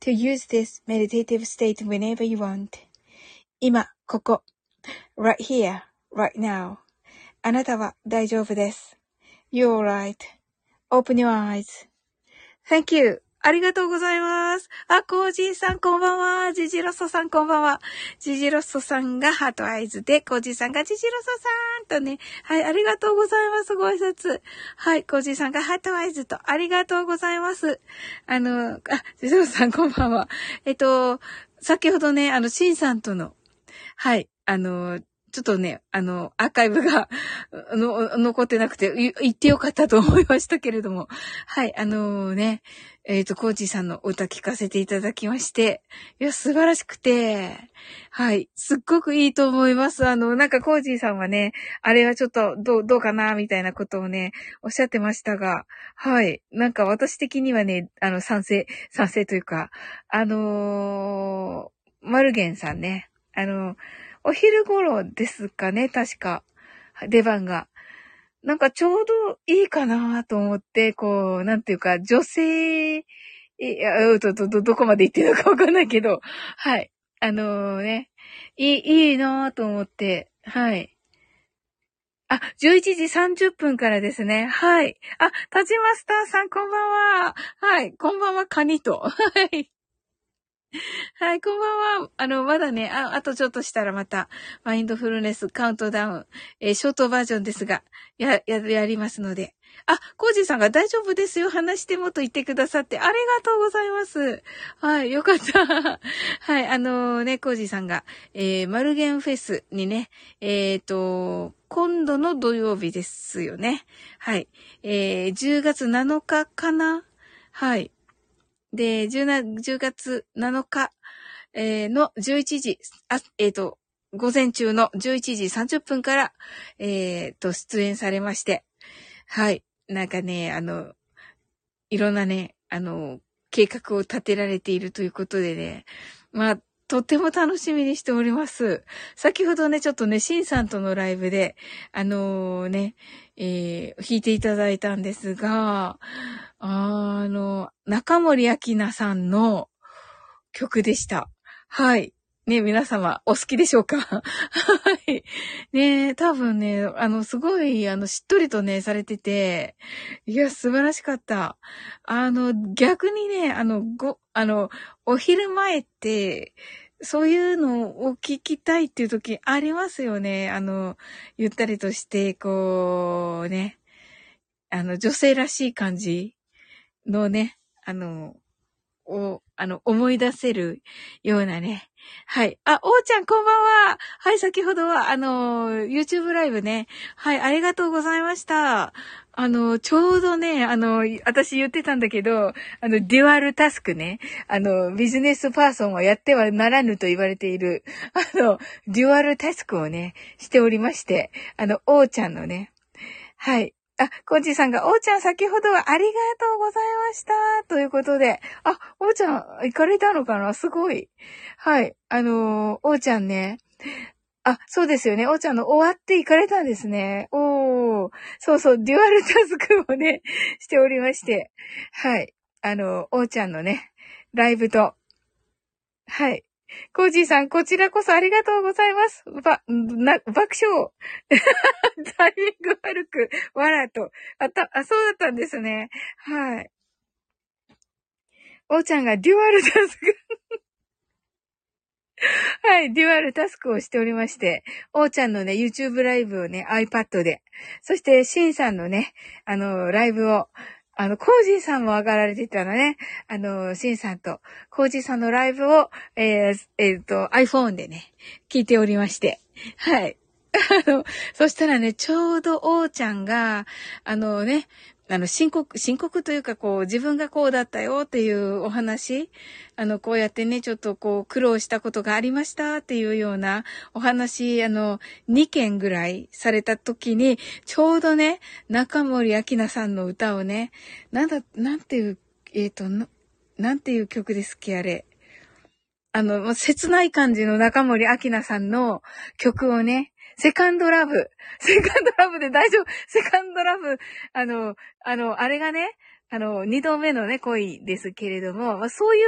to use this meditative state whenever you want. 今、ここ。right here, right now. あなたは大丈夫です。You're right.Open your eyes.Thank you. ありがとうございます。あ、コージーさんこんばんは。ジジロッソさんこんばんは。ジジロッソさんが heart eyes で、コージーさんがジジロッソさんとね。はい、ありがとうございます。ご挨拶。はい、コージーさんが heart eyes と、ありがとうございます。あの、あ、ジジロッソさんこんばんは。えっと、先ほどね、あの、シンさんとの、はい、あの、ちょっとね、あの、アーカイブが、の、残ってなくて、言ってよかったと思いましたけれども。はい、あのー、ね、えっ、ー、と、コージーさんの歌聞かせていただきまして、いや、素晴らしくて、はい、すっごくいいと思います。あの、なんかコージーさんはね、あれはちょっと、どう、どうかな、みたいなことをね、おっしゃってましたが、はい、なんか私的にはね、あの、賛成、賛成というか、あのー、マルゲンさんね、あのお昼頃ですかね、確か。出番が。なんかちょうどいいかなと思って、こう、なんていうか、女性、いや、ど、ど、どこまで行ってるのかわかんないけど、はい。あのー、ね、いい、いいなと思って、はい。あ、11時30分からですね。はい。あ、タジマスターさん、こんばんは。はい。こんばんは、カニと。はい。はい、こんばんは。あの、まだね、あ、あとちょっとしたらまた、マインドフルネスカウントダウン、えー、ショートバージョンですが、や、や、やりますので。あ、コージさんが大丈夫ですよ。話してもと言ってくださって、ありがとうございます。はい、よかった。はい、あのー、ね、コージさんが、えー、マルゲンフェスにね、えっ、ー、と、今度の土曜日ですよね。はい。えー、10月7日かなはい。で、10, 10月7日、えー、の11時、あ、えっ、ー、と、午前中の11時30分から、えっ、ー、と、出演されまして、はい。なんかね、あの、いろんなね、あの、計画を立てられているということでね、まあ、とっても楽しみにしております。先ほどね、ちょっとね、シンさんとのライブで、あのー、ね、えー、弾いていただいたんですが、あの、中森明菜さんの曲でした。はい。ね、皆様、お好きでしょうか？はい。ね多分ね、あの、すごい、あの、しっとりとね、されてて、いや、素晴らしかった。あの、逆にね、あの、ご、あの、お昼前って、そういうのを聞きたいっていう時ありますよね。あの、ゆったりとして、こう、ね、あの、女性らしい感じのね、あの、を、あの、思い出せるようなね。はい。あ、おーちゃんこんばんは。はい、先ほどは、あの、YouTube ライブね。はい、ありがとうございました。あの、ちょうどね、あの、私言ってたんだけど、あの、デュアルタスクね。あの、ビジネスパーソンはやってはならぬと言われている、あの、デュアルタスクをね、しておりまして、あの、おーちゃんのね。はい。あ、コンジさんが、おーちゃん先ほどはありがとうございました。ということで、あ、おーちゃん行かれたのかな？すごい。はい。あのー、おーちゃんね。あ、そうですよね。おーちゃんの終わって行かれたんですね。おー。そうそう、デュアルタスクをね、しておりまして。はい。あの、おーちゃんのね、ライブと、はい。コージーさん、こちらこそありがとうございます。ば、な、爆笑。タイミング悪く、わらと。あた、あ、そうだったんですね。はい。おーちゃんがデュアルタスク はい、デュアルタスクをしておりまして、おーちゃんのね、YouTube ライブをね、iPad で、そして、シンさんのね、あの、ライブを、あの、コージーさんも上がられてたのね。あの、シンさんと、コージーさんのライブを、えー、えー、と、iPhone でね、聞いておりまして。はい。あの、そしたらね、ちょうど、おーちゃんが、あのね、あの、申告、申告というか、こう、自分がこうだったよっていうお話、あの、こうやってね、ちょっとこう、苦労したことがありましたっていうようなお話、あの、2件ぐらいされた時に、ちょうどね、中森明菜さんの歌をね、なんだ、なんていう、えっ、ー、とな、なんていう曲ですっけ、あれ。あの、切ない感じの中森明菜さんの曲をね、セカンドラブ。セカンドラブで大丈夫。セカンドラブ。あの、あの、あれがね、あの、二度目のね、恋ですけれども、まあ、そうい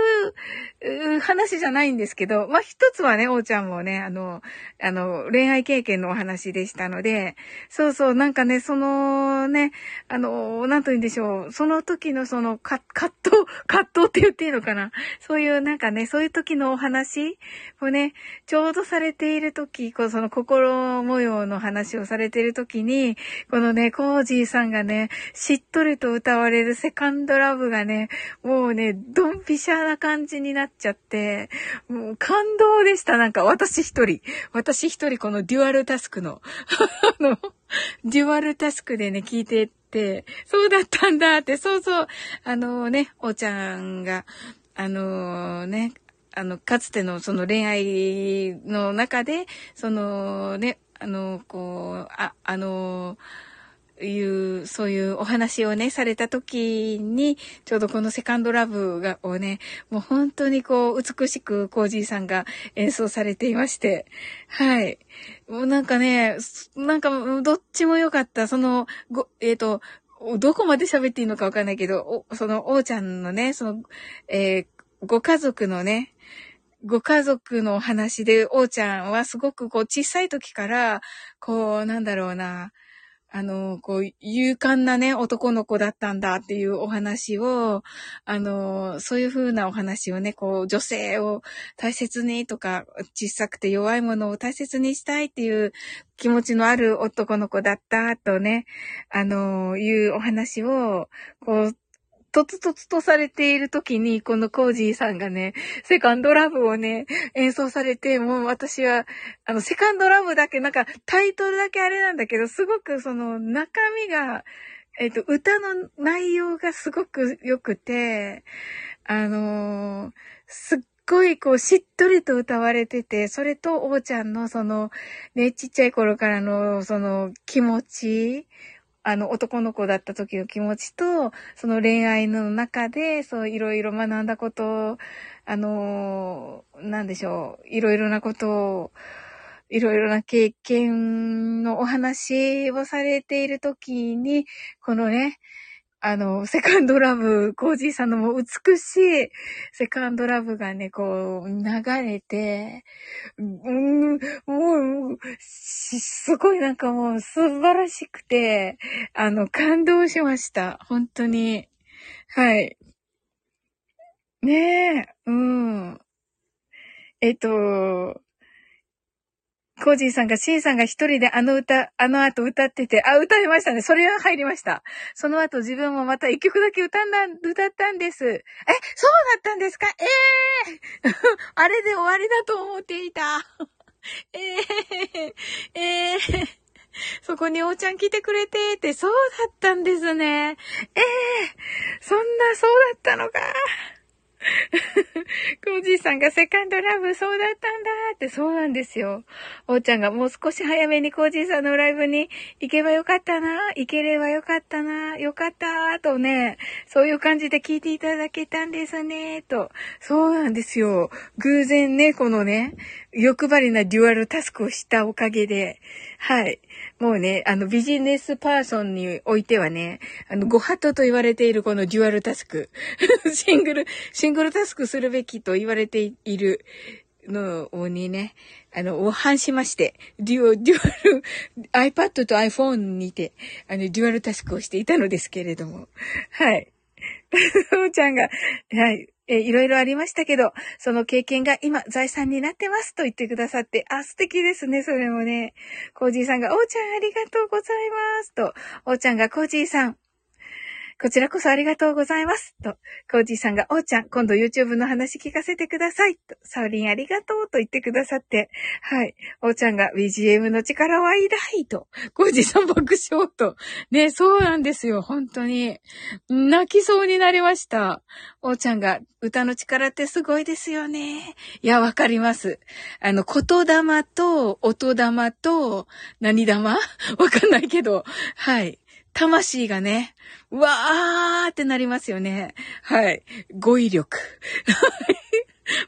う話じゃないんですけど、まあ、一つはね、おーちゃんもね、あの、あの、恋愛経験のお話でしたので、そうそう、なんかね、そのね、あの、なんと言うんでしょう、その時のその、か葛藤、葛藤って言っていいのかな？そういうなんかね、そういう時のお話をね、ちょうどされている時、こう、その心模様の話をされている時に、このね、コージーさんがね、しっとりと歌われるセカンドラブがね、もうね、ドンピシャな感じになっちゃって、もう感動でした。なんか私一人。私一人このデュアルタスクの、あの、デュアルタスクでね、聞いてって、そうだったんだって、そうそう、あのね、おちゃんが、あのね、あの、かつてのその恋愛の中で、そのね、あの、こう、あ、あの、いう、そういうお話をね、された時に、ちょうどこのセカンドラブが、をね、もう本当にこう、美しくコージーさんが演奏されていまして、はい。もうなんかね、なんか、どっちも良かった。その、ご、えっ、ー、と、どこまで喋っていいのかわかんないけど、おその、おーちゃんのね、その、えー、ご家族のね、ご家族のお話で、おーちゃんはすごくこう小さい時から、こう、なんだろうな、あの、こう、勇敢なね、男の子だったんだっていうお話を、あの、そういう風なお話をね、こう、女性を大切にとか、小さくて弱いものを大切にしたいっていう気持ちのある男の子だったとね、あの、いうお話を、こう、とつとつとされている時に、このコージーさんがね、セカンドラブをね、演奏されて、もう私は、あの、セカンドラブだけ、なんか、タイトルだけあれなんだけど、すごくその、中身が、えっ、と、歌の内容がすごく良くて、あのー、すっごいこうしっとりと歌われてて、それとおーちゃんのその、ね、ちっちゃい頃からのその気持ちあの、男の子だった時の気持ちと、その恋愛の中で、そういろいろ学んだことを、あの、なんでしょう、いろいろなことを、いろいろな経験のお話をされている時に、このね、あの、セカンドラブ、コージーさんのもう美しいセカンドラブがね、こう、流れて、うん、もう、すごいなんかもう素晴らしくて、あの、感動しました。本当に。はい。ねえ、うん。えっと、コージーさんが、シンさんが一人であの歌、あの後歌ってて、あ、歌いましたね。それは入りました。その後自分もまた一曲だけ歌んだ、歌ったんです。え、そうだったんですか？ええー、あれで終わりだと思っていた。ええー、ええー、そこにおーちゃん来てくれてって、そうだったんですね。ええそんな、そうだったのか。コージーさんがセカンドラブそうだったんだって、そうなんですよ。おーちゃんがもう少し早めにコージーさんのライブに行けばよかったな、行ければよかったな、よかったとね、そういう感じで聞いていただけたんですね、と。そうなんですよ。偶然ね、このね、欲張りなデュアルタスクをしたおかげで、はい。もうね、あの、ビジネスパーソンにおいてはね、あの、ご法度と言われているこのデュアルタスク。シングル、シングルタスクするべきと言われているのにね、あの、を反しまして、デュア、デュアル、iPad と iPhone にて、あの、デュアルタスクをしていたのですけれども。はい。ふーちゃんが、はい。えいろいろありましたけど、その経験が今財産になってますと言ってくださって、あ、素敵ですね、それもね。コージーさんが、おーちゃんありがとうございますと、おーちゃんがコージーさん、こちらこそありがとうございます。と、コージーさんが、おーちゃん、今度 YouTube の話聞かせてください。と、サウリンありがとうと言ってくださって、はい。おーちゃんが BGM の力は偉大と、コージーさん爆笑と。ね、そうなんですよ、本当に。泣きそうになりました。おーちゃんが、歌の力ってすごいですよね。いや、わかります。あの、言霊と、音霊と、何玉 わかんないけど、はい。魂がね、うわーってなりますよね。はい。語彙力。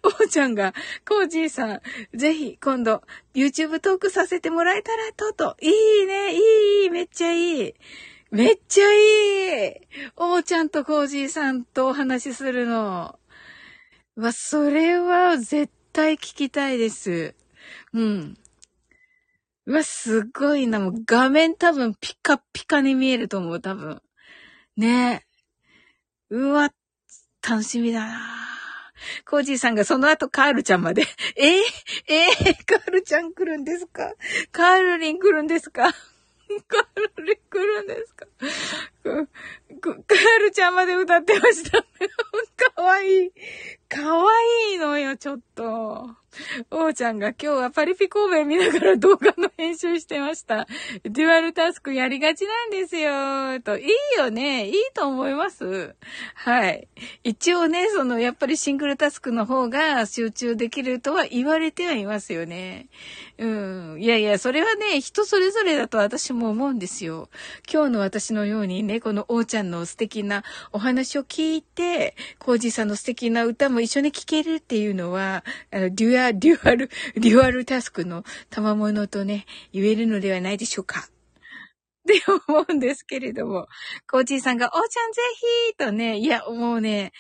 おーちゃんが、コージーさん、ぜひ今度 YouTube トークさせてもらえたらと、と。いいね、いい、めっちゃいい。めっちゃいい。おーちゃんとコージーさんとお話しするの。わ、それは絶対聞きたいです。うん。うわ、すごいな。もう画面多分ピカピカに見えると思う、多分。ねえ。うわ、楽しみだな。コージーさんがその後カールちゃんまで。え、えー、カールちゃん来るんですか？カールリン来るんですか？カールリン来るんですか？カールちゃんまで歌ってました。かわいい。かわいいのよ、ちょっと。おーちゃんが今日はパリピ神戸見ながら動画の編集してました。デュアルタスクやりがちなんですよ。と、いいよね。いいと思います。はい。一応ね、その、やっぱりシングルタスクの方が集中できるとは言われてはいますよね。うん。いやいや、それはね、人それぞれだと私も思うんですよ。今日の私のようにね、このおーちゃんの素敵なお話を聞いて、コージさんの素敵な歌も一緒に聴けるっていうのは、あの、デュアルデュアル、デュアルタスクの賜物とね、言えるのではないでしょうか。って思うんですけれども、コーチーさんが、おーちゃんぜひとね、いや、もうね、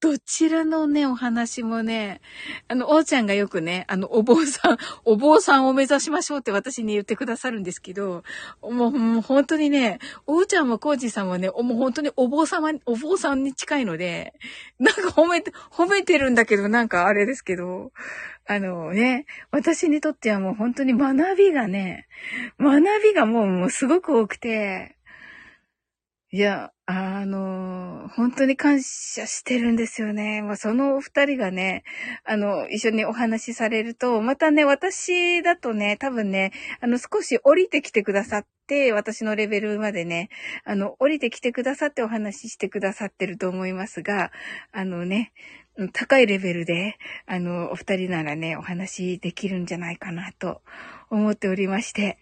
どちらのね、お話もね、あの、おーちゃんがよくね、あの、お坊さん、お坊さんを目指しましょうって私に言ってくださるんですけど、もう、もう本当にね、おーちゃんもコーチーさんもね、もう本当にお坊様、お坊さんに近いので、なんか褒めて、褒めてるんだけど、なんかあれですけど、あのね、私にとってはもう本当に学びがね、学びがもうもうすごく多くて、いや、あの、本当に感謝してるんですよね。まあ、そのお二人がね、あの、一緒にお話しされると、またね、私だとね、多分ね、あの、少し降りてきてくださって、私のレベルまでね、あの、降りてきてくださってお話ししてくださってると思いますが、あのね、高いレベルで、あの、お二人ならね、お話できるんじゃないかなと思っておりまして、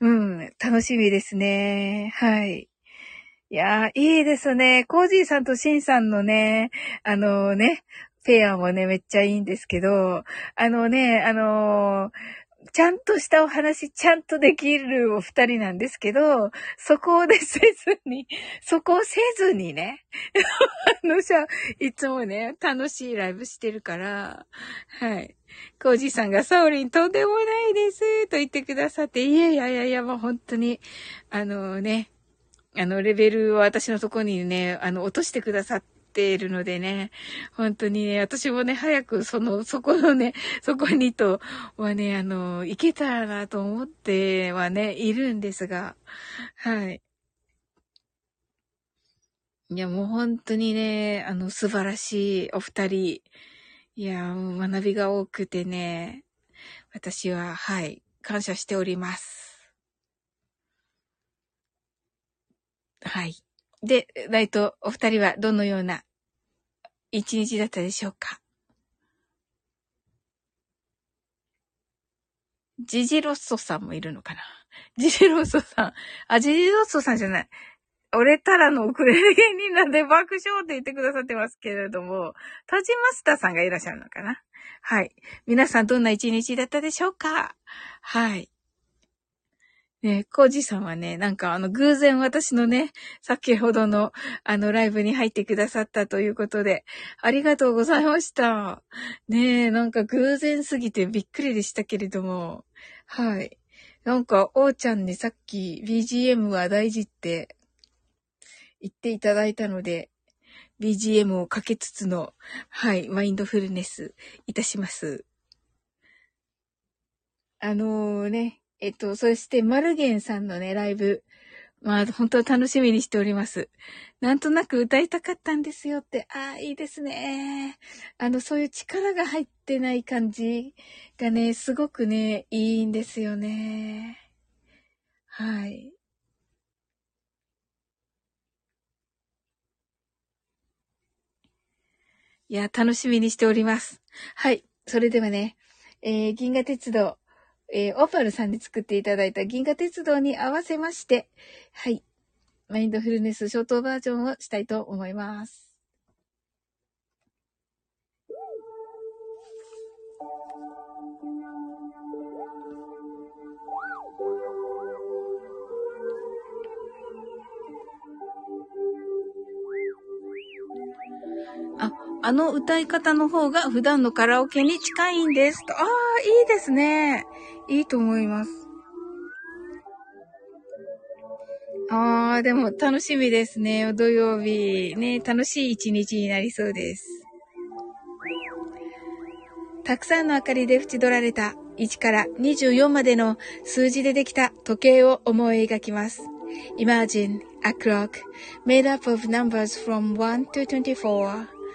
うん、楽しみですね。はい。いやー、いいですね。コージーさんとシンさんのね、あのね、ペアもね、めっちゃいいんですけど、あのね、あのー、ちゃんとしたお話、ちゃんとできるお二人なんですけど、そこでせずに、そこをせずにね、あのさ、いつもね、楽しいライブしてるから、はい。コージさんがサオリンとんでもないですと言ってくださって、いやいやいやいや、もう本当に、あのね、あの、レベルを私のとこにね、あの、落としてくださって、いるのでね、本当にね、私もね、早くその、そこのね、そこにとはね、あの、行けたらなと思ってはね、いるんですが、はい。いや、もう本当にね、あの、素晴らしいお二人。いや、学びが多くてね、私は、はい、感謝しております。はい。で、ライト、お二人はどのような一日だったでしょうか？ジジロッソさんもいるのかな？ジジロッソさん。あ、ジジロッソさんじゃない。俺たらのウクレレ芸人なんで爆笑って言ってくださってますけれども、タジマスターさんがいらっしゃるのかな？はい。皆さんどんな一日だったでしょうか？はい。ね、コージさんはね、なんかあの、偶然私のね、先ほどのあの、ライブに入ってくださったということで、ありがとうございました。ねえ、なんか偶然すぎてびっくりでしたけれども、はい。なんか、おーちゃんにさっき BGM は大事って言っていただいたので、BGM をかけつつの、はい、マインドフルネスいたします。あのー、ね、えっと、そして、マルゲンさんのね、ライブ。まあ、本当楽しみにしております。なんとなく歌いたかったんですよって、ああ、いいですね。あの、そういう力が入ってない感じがね、すごくね、いいんですよね。はい。いや、楽しみにしております。はい。それではね、えー、銀河鉄道、えー、オパルさんに作っていただいた銀河鉄道に合わせまして、はい。マインドフルネスショートバージョンをしたいと思います。あ、の歌い方の方が普段のカラオケに近いんですと。ああ、いいですね。いいと思います。ああ、でも楽しみですね。土曜日。ね、楽しい一日になりそうです。たくさんの明かりで縁取られた1から24までの数字でできた時計を思い描きます。Imagine a clock made up of numbers from 1 to 24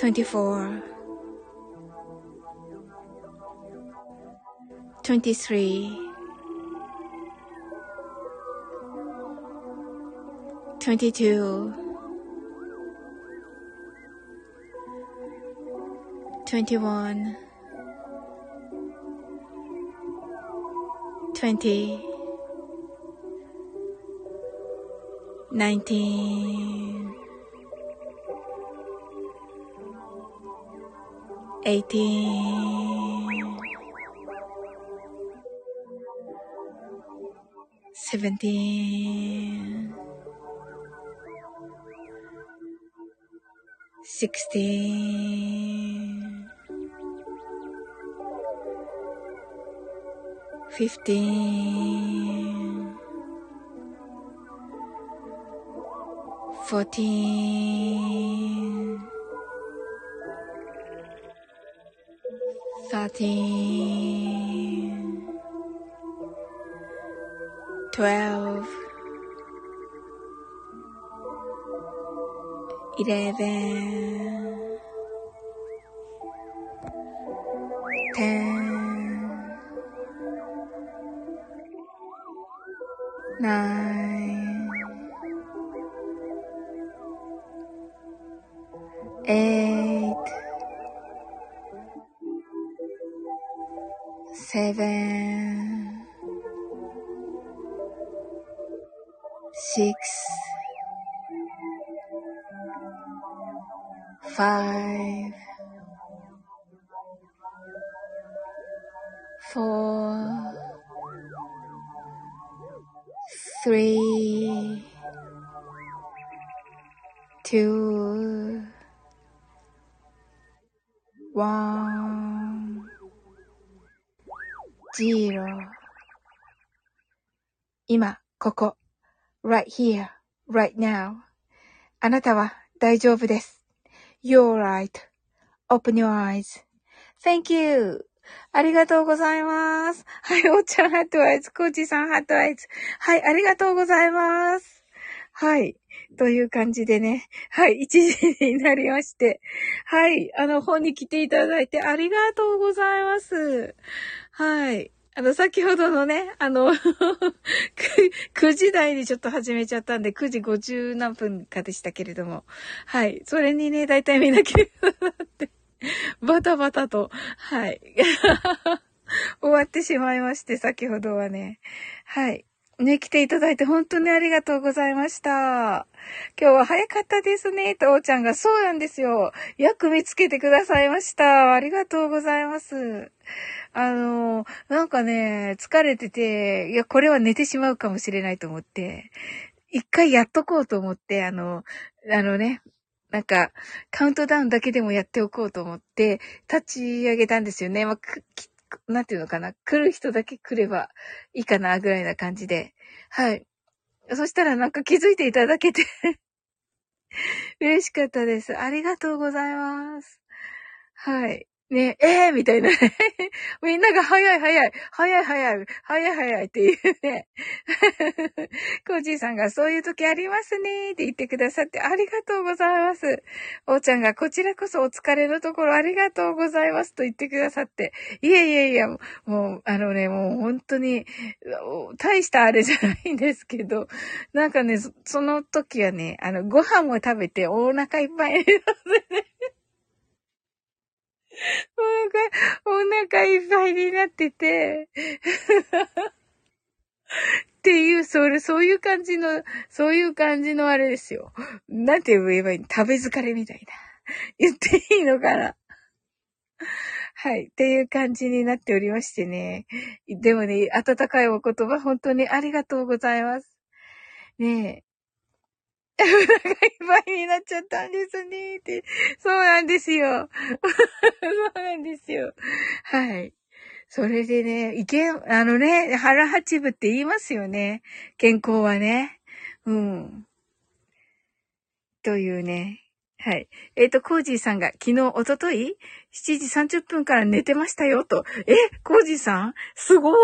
24 23 22 21 20 19 eighteen, seventeen, sixteen, fifteen, fourteen. 13 12 11 10 9 1 0今、ここ。right here, right now. あなたは大丈夫です。You're right.Open your eyes. Thank you. ありがとうございます。はい、おっちゃんハットアイズ、コーチさんハットアイズ。はい、ありがとうございます。はい。という感じでね。はい、1時になりまして。はい、あの、本に来ていただいてありがとうございます。はい。あの、先ほどのね、あの、9時台にちょっと始めちゃったんで、9時50何分かでしたけれども。はい。それにね、だいたい見なきゃなって、バタバタと、はい。終わってしまいまして、先ほどはね。はい。ね、来ていただいて本当にありがとうございました。今日は早かったですね、とおーちゃんが。そうなんですよ。よく見つけてくださいました。ありがとうございます。あの、なんかね、疲れてて、いや、これは寝てしまうかもしれないと思って、一回やっとこうと思って、あの、あのね、なんか、カウントダウンだけでもやっておこうと思って、立ち上げたんですよね。まあ、きなんていうのかな？来る人だけ来ればいいかな、ぐらいな感じで。はい。そしたらなんか気づいていただけて 嬉しかったです。ありがとうございます。はい。ね、ええー、みたいなね。みんなが早い早い、早い早い、早い早いっていうね。コージーさんがそういう時ありますねって言ってくださってありがとうございます。おーちゃんがこちらこそお疲れのところありがとうございますと言ってくださって。いやいやいや、もう、あのね、もう本当に、大したあれじゃないんですけど、なんかね、その時はね、あの、ご飯も食べてお腹いっぱいになってね。お腹、いっぱいになってて、っていう、それ、そういう感じの、そういう感じのあれですよ。なんて言えばいいの？食べ疲れみたいな。言っていいのかな？はい。っていう感じになっておりましてね。でもね、温かいお言葉、本当にありがとうございます。ねえ。お腹いっぱいになっちゃったんですね。って。そうなんですよ。そうなんですよ。はい。それでね、いけ、あのね、腹八分って言いますよね。健康はね。うん。というね。はい。えっ、と、コージーさんが昨日、おととい ?7 時30分から寝てましたよ、と。え、コージーさん？すごい。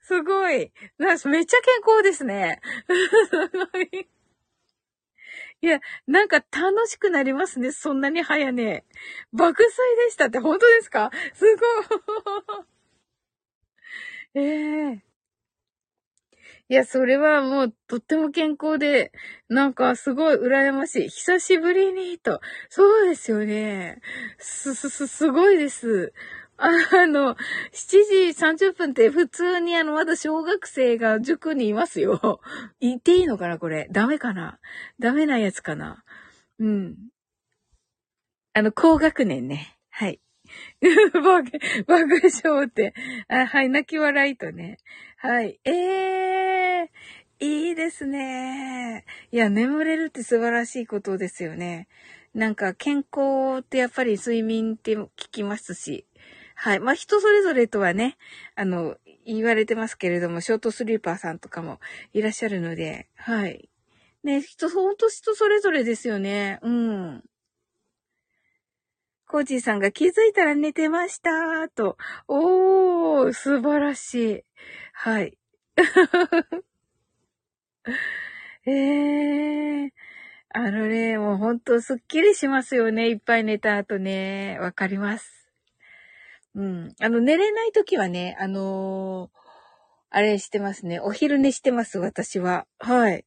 すごい。めっちゃ健康ですね。すごい。いや、なんか楽しくなりますね。そんなに早寝。爆睡でしたって本当ですか？すごい。ええいいや、それはもうとっても健康で、なんかすごい羨ましい。久しぶりにと。そうですよね。す、す、す、すごいです。あの、7時30分って普通にあの、まだ小学生が塾にいますよ。言っていいのかなこれ。ダメかなダメなやつかなうん。あの、高学年ね。はい。爆笑って。あ、はい、泣き笑いとね。はい。ええー、いいですね。いや、眠れるって素晴らしいことですよね。なんか、健康ってやっぱり睡眠って聞きますし。はい。まあ、人それぞれとはね、あの、言われてますけれども、ショートスリーパーさんとかもいらっしゃるので、はい。ね、人、ほんと人それぞれですよね。うん。コージーさんが気づいたら寝てましたと。おー、素晴らしい。はい。えー。あのね、もうほんとすっきりしますよね。いっぱい寝た後ね。わかります。うん。あの、寝れない時はね、あのー、あれしてますね。お昼寝してます、私は。はい。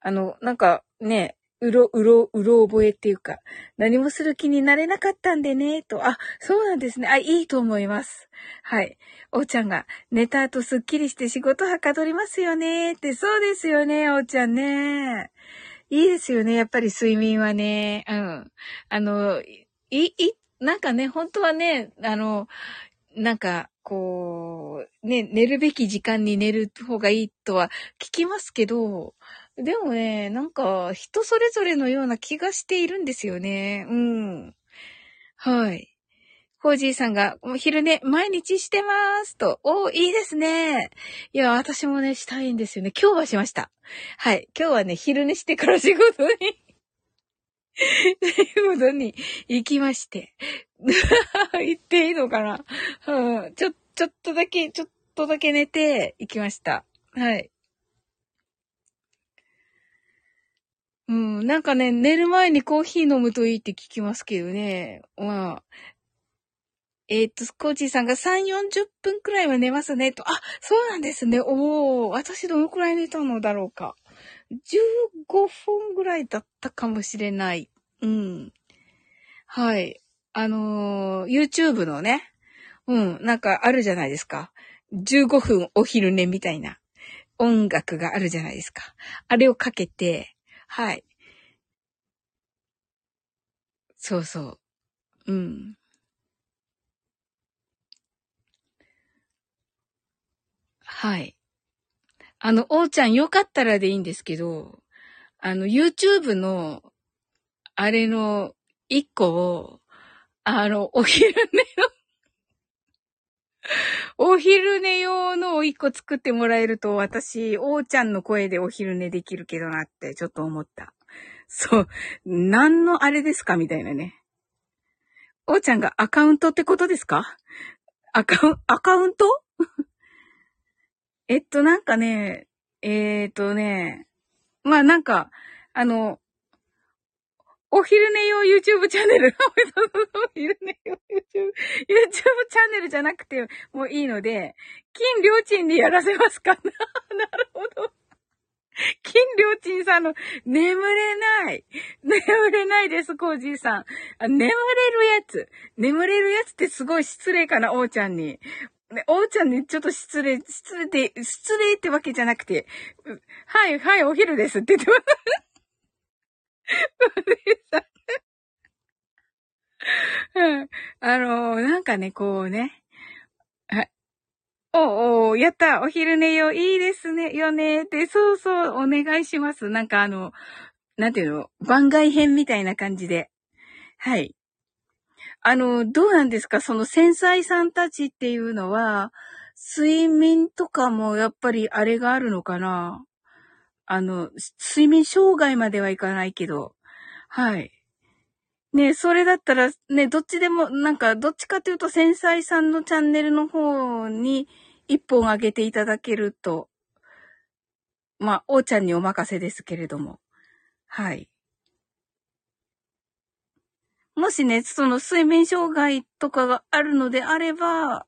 あの、なんかね、うろ、うろ、うろ覚えっていうか、何もする気になれなかったんでね、と。あ、そうなんですね。あ、いいと思います。はい。おーちゃんが、寝た後すっきりして仕事はかどりますよね、って。そうですよね、おーちゃんね。いいですよね、やっぱり睡眠はね。うん。あの、い、い、なんかね、本当はね、あの、なんか、こう、ね、寝るべき時間に寝る方がいいとは聞きますけど、でもね、なんか、人それぞれのような気がしているんですよね。うん。はい。コージーさんが、もう昼寝、毎日してますと。おーいいですね。いや、私もね、したいんですよね。今日はしました。はい。今日はね、昼寝してから仕事に仕事に行きまして。行っていいのかな？うん。ちょ、ちょっとだけ、ちょっとだけ寝て行きました。はい。うん、なんかね、寝る前にコーヒー飲むといいって聞きますけどね。まあ。えっ、と、コーチーさんが3、40分くらいは寝ますね、と。あ、そうなんですね。おー、私どのくらい寝たのだろうか。15分ぐらいだったかもしれない。うん。はい。あのー、YouTube のね、うん、なんかあるじゃないですか。15分お昼寝みたいな音楽があるじゃないですか。あれをかけて、はい。そうそう。うん。はい。あの、おーちゃんよかったらでいいんですけど、あの、YouTube の、あれの一個を、あの、お昼寝の お昼寝用の一個作ってもらえると、私、おーちゃんの声でお昼寝できるけどなって、ちょっと思った。そう。何のあれですかみたいなね。おーちゃんがアカウントってことですか？アカウ、アカウント？えっと、なんかね、えー、っとね、まあなんか、あの、お昼寝用 YouTube チャンネル。お昼寝用 YouTube、YouTube チャンネルじゃなくてもいいので、金良鎮でやらせますかな なるほど。金良鎮さんの、眠れない。眠れないです、コージーさん。あ眠れるやつ。眠れるやつってすごい失礼かな、おーちゃんに。ね、おーちゃんにちょっと失礼、失礼で、失礼ってわけじゃなくて、はい、はい、お昼ですって言ってます。うん。あのー、なんかね、こうね。はい。おおやったお昼寝よいいですね、よねって、そうそう、お願いします。なんかあの、なんていうの、番外編みたいな感じで。はい。あの、どうなんですか？その繊細さんたちっていうのは、睡眠とかもやっぱりあれがあるのかな？あの、睡眠障害まではいかないけど、はい。ねそれだったら、ね、どっちでも、なんか、どっちかというと、繊細さんのチャンネルの方に一本上げていただけると、まあ、おーちゃんにお任せですけれども。はい。もしね、その睡眠障害とかがあるのであれば、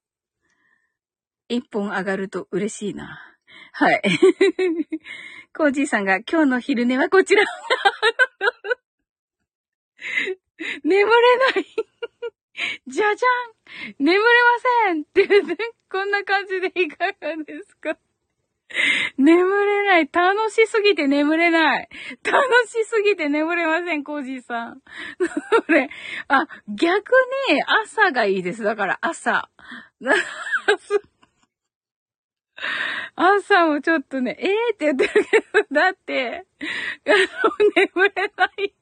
一本上がると嬉しいな。はい。コージーさんが今日の昼寝はこちら。眠れないじゃじゃん眠れませんって言って、こんな感じでいかがですか？眠れない。楽しすぎて眠れない。楽しすぎて眠れません、コージーさん。それ、あ、逆に朝がいいです。だから朝。朝もちょっとね、えーって言ってるけど、だって、あの、眠れない。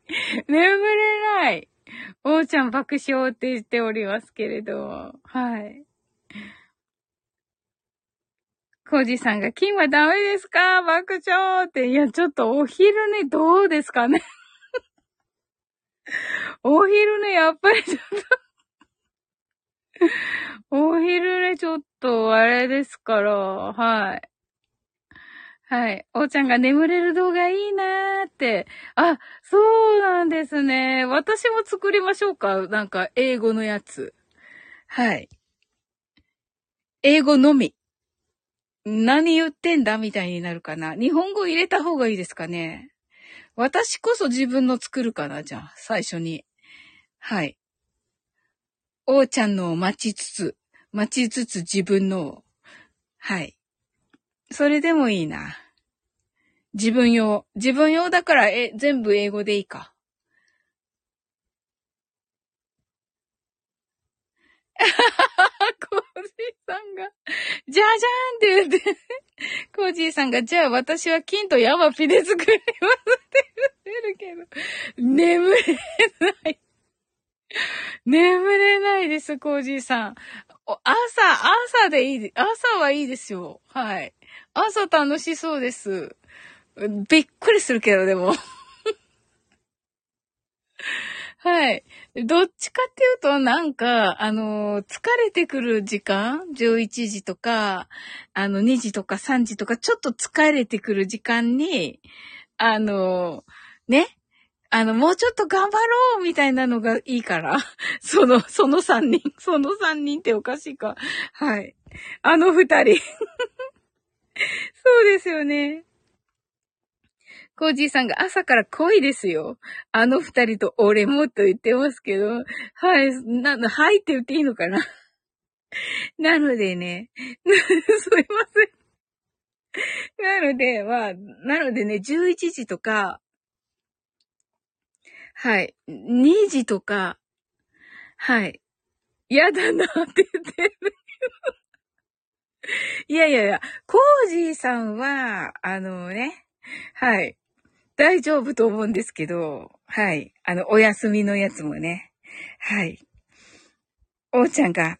眠れない。おーちゃん爆笑って言っておりますけれど、はい。コージさんが、金はダメですか？爆笑って。いや、ちょっとお昼寝どうですかね？お昼寝やっぱりちょっとお昼寝ちょっとあれですから、はい。はい。おーちゃんが眠れる動画いいなーって。あ、そうなんですね。私も作りましょうか。なんか、英語のやつ。はい。英語のみ。何言ってんだみたいになるかな。日本語入れた方がいいですかね。私こそ自分の作るかな、じゃあ、最初に。はい。おーちゃんのを待ちつつ、待ちつつ自分のを、はい。それでもいいな。自分用。自分用だから、え、全部英語でいいか。コージーさんが、じゃじゃーんって言って、コージーさんが、じゃあ私は金とヤマピで作りますって言ってるけど、眠れない。眠れないです、コージーさん。朝、朝でいい、朝はいいですよ。はい。朝楽しそうです。びっくりするけど、でも。はい。どっちかっていうと、なんか、あの、疲れてくる時間 ?11 時とか、あの、2時とか3時とか、ちょっと疲れてくる時間に、あの、ね？あの、もうちょっと頑張ろうみたいなのがいいから。その、その3人。その3人っておかしいか。はい。あの2人。そうですよね。コージーさんが朝から恋ですよ。あの二人と俺もと言ってますけど、はい、な、はいって言っていいのかな。なのでね、すいません。なので、まあ、なのでね、11時とか、はい、2時とか、はい、嫌だなって言ってる。いやいやいや、コージーさんは、あのね、はい。大丈夫と思うんですけど、はい。あの、お休みのやつもね。はい。おーちゃんが、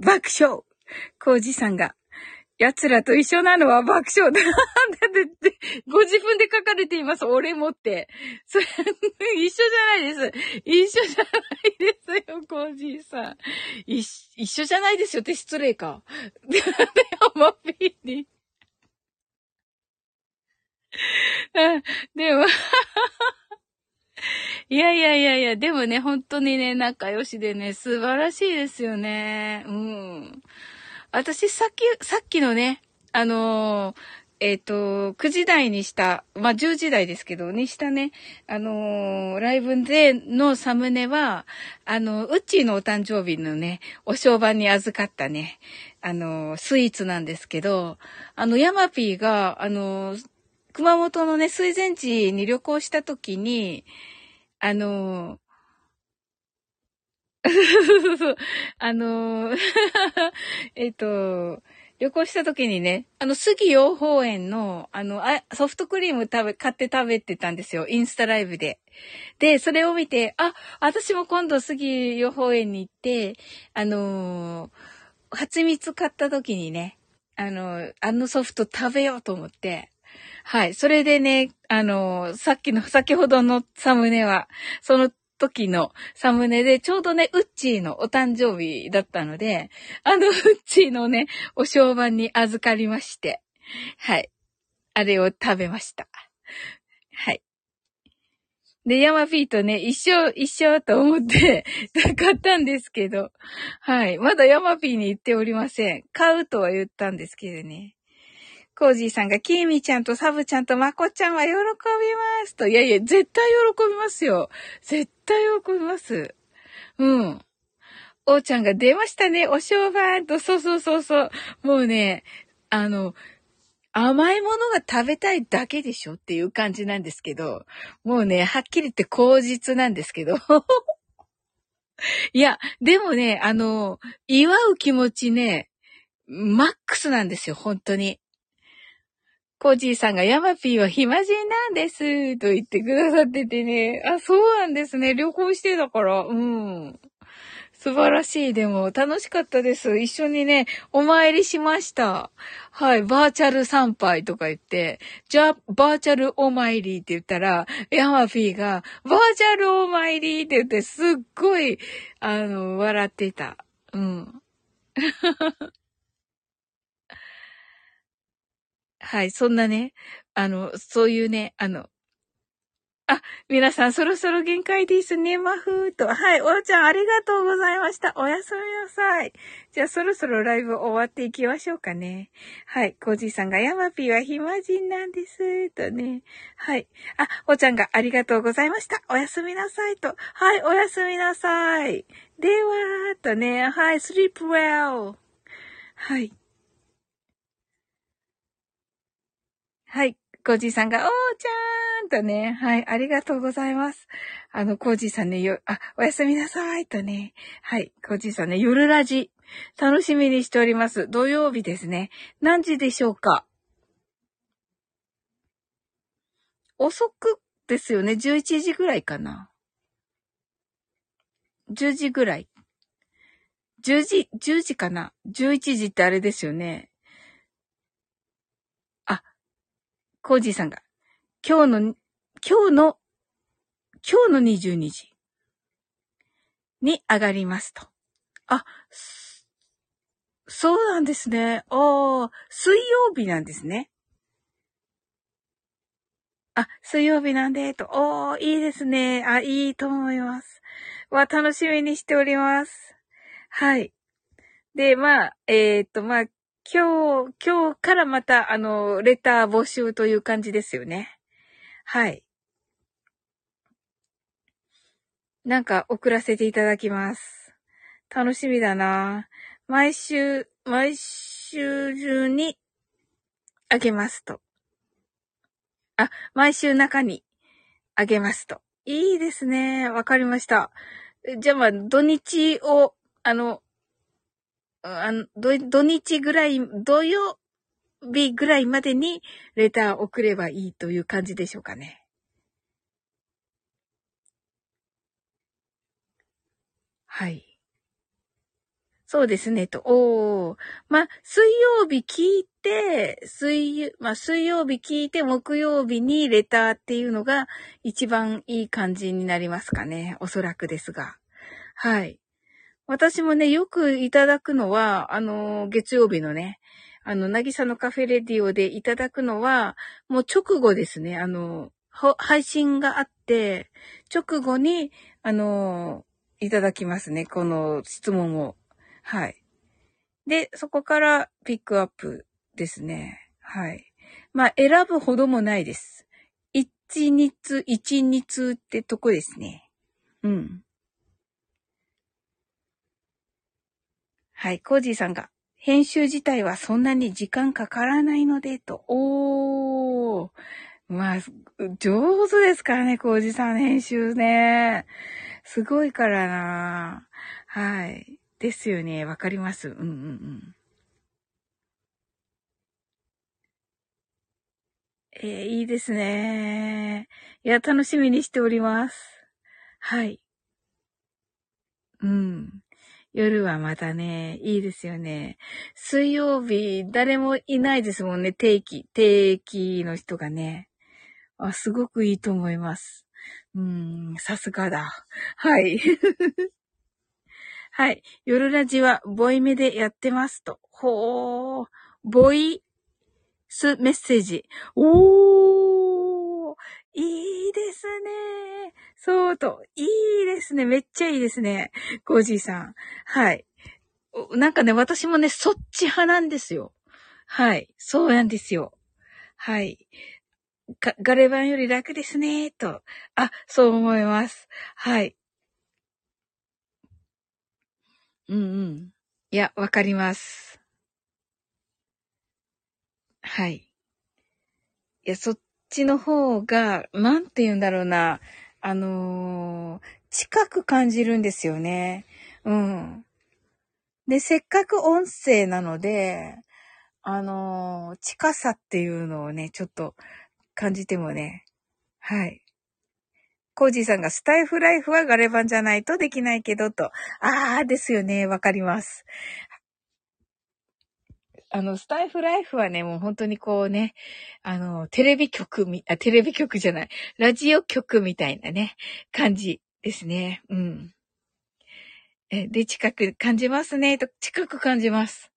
爆笑コージさんが、奴らと一緒なのは爆笑だ。だって、ご自分で書かれています。俺もって。それ、一緒じゃないです。一緒じゃないですよ、コージさん。一緒じゃないですよって失礼か。で、マピーに。でも いやいやいやいや、でもね、本当にね、仲良しでね、素晴らしいですよね。うん。私、さっき、さっきのね、あのー、えっ、ー、と、9時台にした、まあ、10時台ですけど、にしたね、あのー、ライブでのサムネは、あの、ウッチーのお誕生日のね、お商売に預かったね、あの、スイーツなんですけど、あの、ヤマピーが、あの、熊本のね、水前寺に旅行した時に、あの あの えっと、旅行した時にね、あの、杉養蜂園の、あのあ、ソフトクリーム食べ、買って食べてたんですよ。インスタライブで。で、それを見て、あ、私も今度杉養蜂園に行って、あのー、蜂蜜買った時にね、あの、あのソフト食べようと思って、はい。それでね、あの、さっきの、先ほどのサムネは、その時のサムネで、ちょうどね、ウッチーのお誕生日だったので、あの、ウッチーのね、お商売に預かりまして、はい。あれを食べました。はい。で、ヤマピーとね、一緒、一緒と思って 買ったんですけど、はい。まだヤマピーに言っておりません。買うとは言ったんですけどね。コージーさんが、キーミちゃんとサブちゃんとマコちゃんは喜びますと。いやいや、絶対喜びますよ。絶対喜びます。うん。おーちゃんが出ましたね、お商売と、そうそうそうそう。もうね、あの、甘いものが食べたいだけでしょっていう感じなんですけど、もうね、はっきり言って口実なんですけど。いや、でもね、あの、祝う気持ちね、マックスなんですよ、本当に。コージーさんがヤマピーは暇人なんです、と言ってくださっててね。あ、そうなんですね。旅行してたから。うん。素晴らしい。でも、楽しかったです。一緒にね、お参りしました。はい。バーチャル参拝とか言って、じゃあ、バーチャルお参りって言ったら、ヤマピーが、バーチャルお参りって言って、すっごい、あの、笑ってた。うん。はい、そんなね、あの、そういうね、あの、あ、皆さんそろそろ限界ですね、マフーと。はい、おーちゃんありがとうございました。おやすみなさい。じゃあそろそろライブ終わっていきましょうかね。はい、コージーさんがヤマピーは暇人なんです、とね。はい。あ、おーちゃんがありがとうございました。おやすみなさい、と。はい、おやすみなさい。では、とね。はい、sleep well. はい。はい。コージーさんが、おーちゃーんとね、はい、ありがとうございます。あの、コージーさんね、よ、あ、おやすみなさいとね、はい、コージーさんね、夜ラジ、楽しみにしております。土曜日ですね。何時でしょうか？遅くですよね。11時ぐらいかな。10時ぐらい。10時、10時かな ?11 時ってあれですよね。コージーさんが、今日の、今日の、今日の22時に上がりますと。あ、そうなんですね。ああ、水曜日なんですね。あ、水曜日なんで、と。おー、いいですね。あ、いいと思います。わ、楽しみにしております。はい。で、まあ、えー、っと、まあ、今日、今日からまた、あの、レター募集という感じですよね。はい。なんか送らせていただきます。楽しみだな毎週、毎週中にあげますと。あ、毎週中にあげますと。いいですね。わかりました。じゃあまあ、土日を、あの、あの、土、土日ぐらい、土曜日ぐらいまでにレター送ればいいという感じでしょうかね。はい。そうですね、と。おー。まあ水曜日聞いて、水、まあ水曜日聞いて、木曜日にレターっていうのが一番いい感じになりますかね。おそらくですが。はい。私もね、よくいただくのは、あの、月曜日のね、あの、なぎさのカフェレディオでいただくのは、もう直後ですね。あの、配信があって、直後に、あの、いただきますね。この質問を。はい。で、そこからピックアップですね。はい。まあ、選ぶほどもないです。一日、一日ってとこですね。うん。はい、コージーさんが、編集自体はそんなに時間かからないので、と。おー。まあ、上手ですからね、コージーさん編集ね。すごいからなはい。ですよね。わかります。うんうんうん。えー、いいですね。いや、楽しみにしております。はい。うん。夜はまたね、いいですよね。水曜日、誰もいないですもんね、定期、定期の人がね。あ、すごくいいと思います。うん、さすがだ。はい。はい。夜ラジは、ボイメでやってますと。ほー。ボイスメッセージ。おー。いいですね。そうと。いいですね。めっちゃいいですね。コージーさん。はい。なんかね、私もね、そっち派なんですよ。はい。そうなんですよ。はい。ガレ版より楽ですね、と。あ、そう思います。はい。うんうん。いや、わかります。はい。いや、そっちの方が、なんて言うんだろうな。あのー、近く感じるんですよね。うん。で、せっかく音声なので、あのー、近さっていうのをね、ちょっと感じてもね。はい。コージーさんがスタイフライフはガレ版じゃないとできないけどと。あーですよね。わかります。あの、スタイフライフはね、もう本当にこうね、あの、テレビ局み、あ、テレビ局じゃない、ラジオ局みたいなね、感じですね。うん。え、で、近く感じますね、と、近く感じます。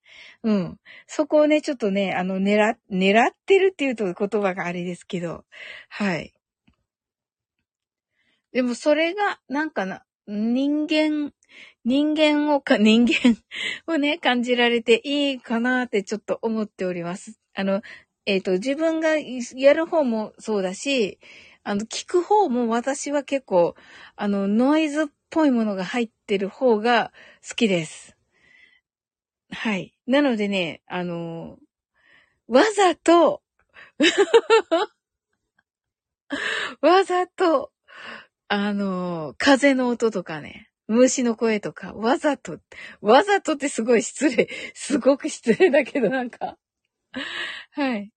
うん。そこをね、ちょっとね、あの、狙、狙ってるっていうと言葉があれですけど、はい。でもそれが、なんかな、人間、人間をか、人間をね、感じられていいかなってちょっと思っております。あの、えっ、ー、と、自分がやる方もそうだし、あの、聞く方も私は結構、あの、ノイズっぽいものが入ってる方が好きです。はい。なのでね、あの、わざと わざと、あの、風の音とかね、虫の声とか、わざと、わざとってすごい失礼。すごく失礼だけどなんか。はい。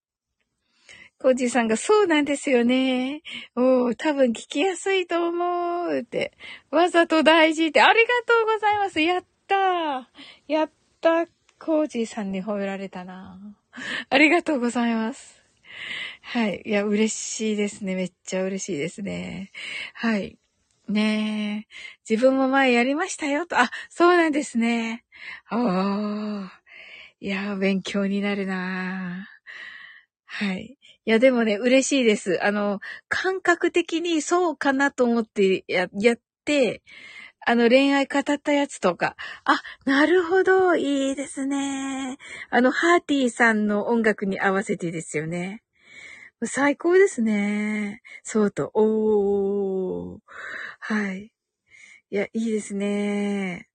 コージーさんが、そうなんですよね。おー、多分聞きやすいと思うって。わざと大事って、ありがとうございます。やったー。やったー。コージーさんに褒められたな。ありがとうございます。はい。いや、嬉しいですね。めっちゃ嬉しいですね。はい。ねえ。自分も前やりましたよと。あ、そうなんですね。ああ。いや、勉強になるなはい。いや、でもね、嬉しいです。あの、感覚的にそうかなと思ってや、やって、あの、恋愛語ったやつとか。あ、なるほど、いいですね。あの、ハーティーさんの音楽に合わせてですよね。最高ですね。そうと、おー。はい。いや、いいですね。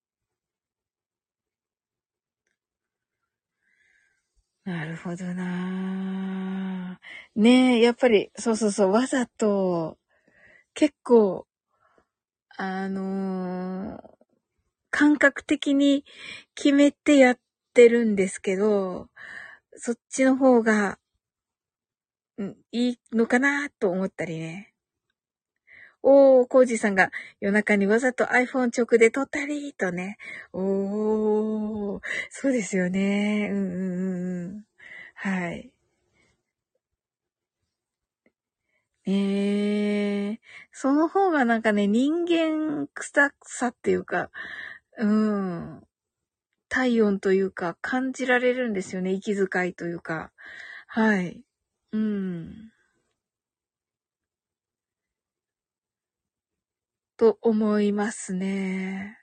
なるほどなねえ、やっぱり、そうそうそう、わざと、結構、あのー、感覚的に決めてやってるんですけど、そっちの方が、いいのかなと思ったりね。おー、コージさんが夜中にわざと iPhone 直で撮ったりとね。おー、そうですよね。うんうんうん。はい。ええー、その方がなんかね、人間臭さっていうか、うん、体温というか感じられるんですよね。息遣いというか。はい。うん。と思いますね。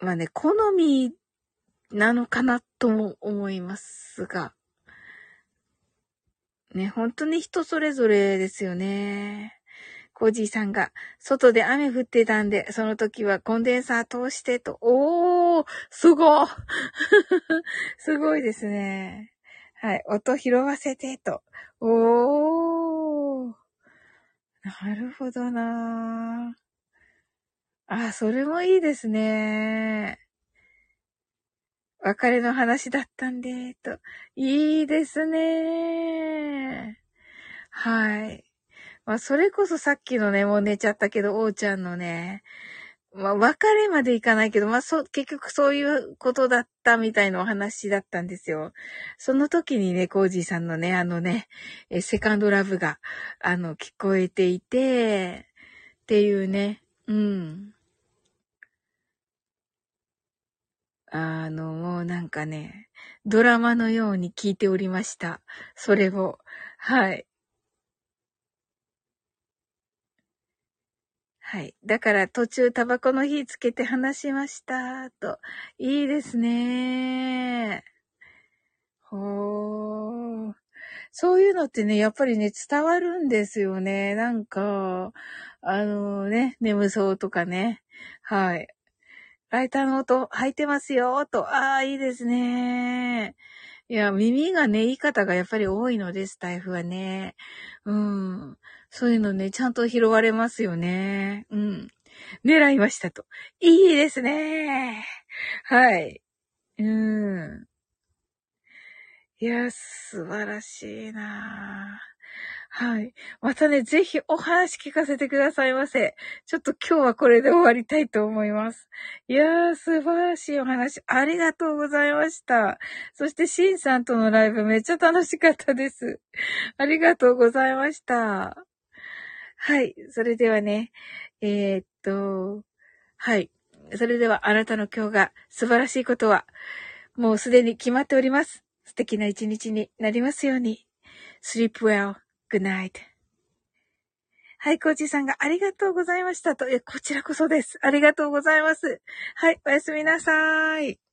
まあね、好みなのかなとも思いますが。ね、本当に人それぞれですよね。コージーさんが、外で雨降ってたんで、その時はコンデンサー通してと、おーすご すごいですね。はい、音拾わせてと、おーなるほどなあ、それもいいですね。別れの話だったんで、と。いいですね。はい。まあ、それこそさっきのね、もう寝ちゃったけど、おうちゃんのね、まあ、別れまでいかないけど、まあ、そう、結局そういうことだったみたいなお話だったんですよ。その時にね、コージーさんのね、あのね、えセカンドラブが、あの、聞こえていて、っていうね、うん。あの、もうなんかね、ドラマのように聞いておりました。それを。はい。はい。だから途中タバコの火つけて話しました。と。いいですね。ほー。そういうのってね、やっぱりね、伝わるんですよね。なんか、あのね、眠そうとかね。はい。ライターの音入ってますよ、と。ああ、いいですね。いや、耳がね、いい方がやっぱり多いのです、台風はね。うん。そういうのね、ちゃんと拾われますよね。うん。狙いましたと。いいですね。はい。うん。いや、素晴らしいなはい。またね、ぜひお話聞かせてくださいませ。ちょっと今日はこれで終わりたいと思います。いやー、素晴らしいお話、ありがとうございました。そして、シンさんとのライブめっちゃ楽しかったです。ありがとうございました。はい。それではね、えー、っと、はい。それではあなたの今日が素晴らしいことは、もうすでに決まっております。素敵な一日になりますように。sleep well, good night. はい、コーチさんがありがとうございましたと。いや、こちらこそです。ありがとうございます。はい、おやすみなさい。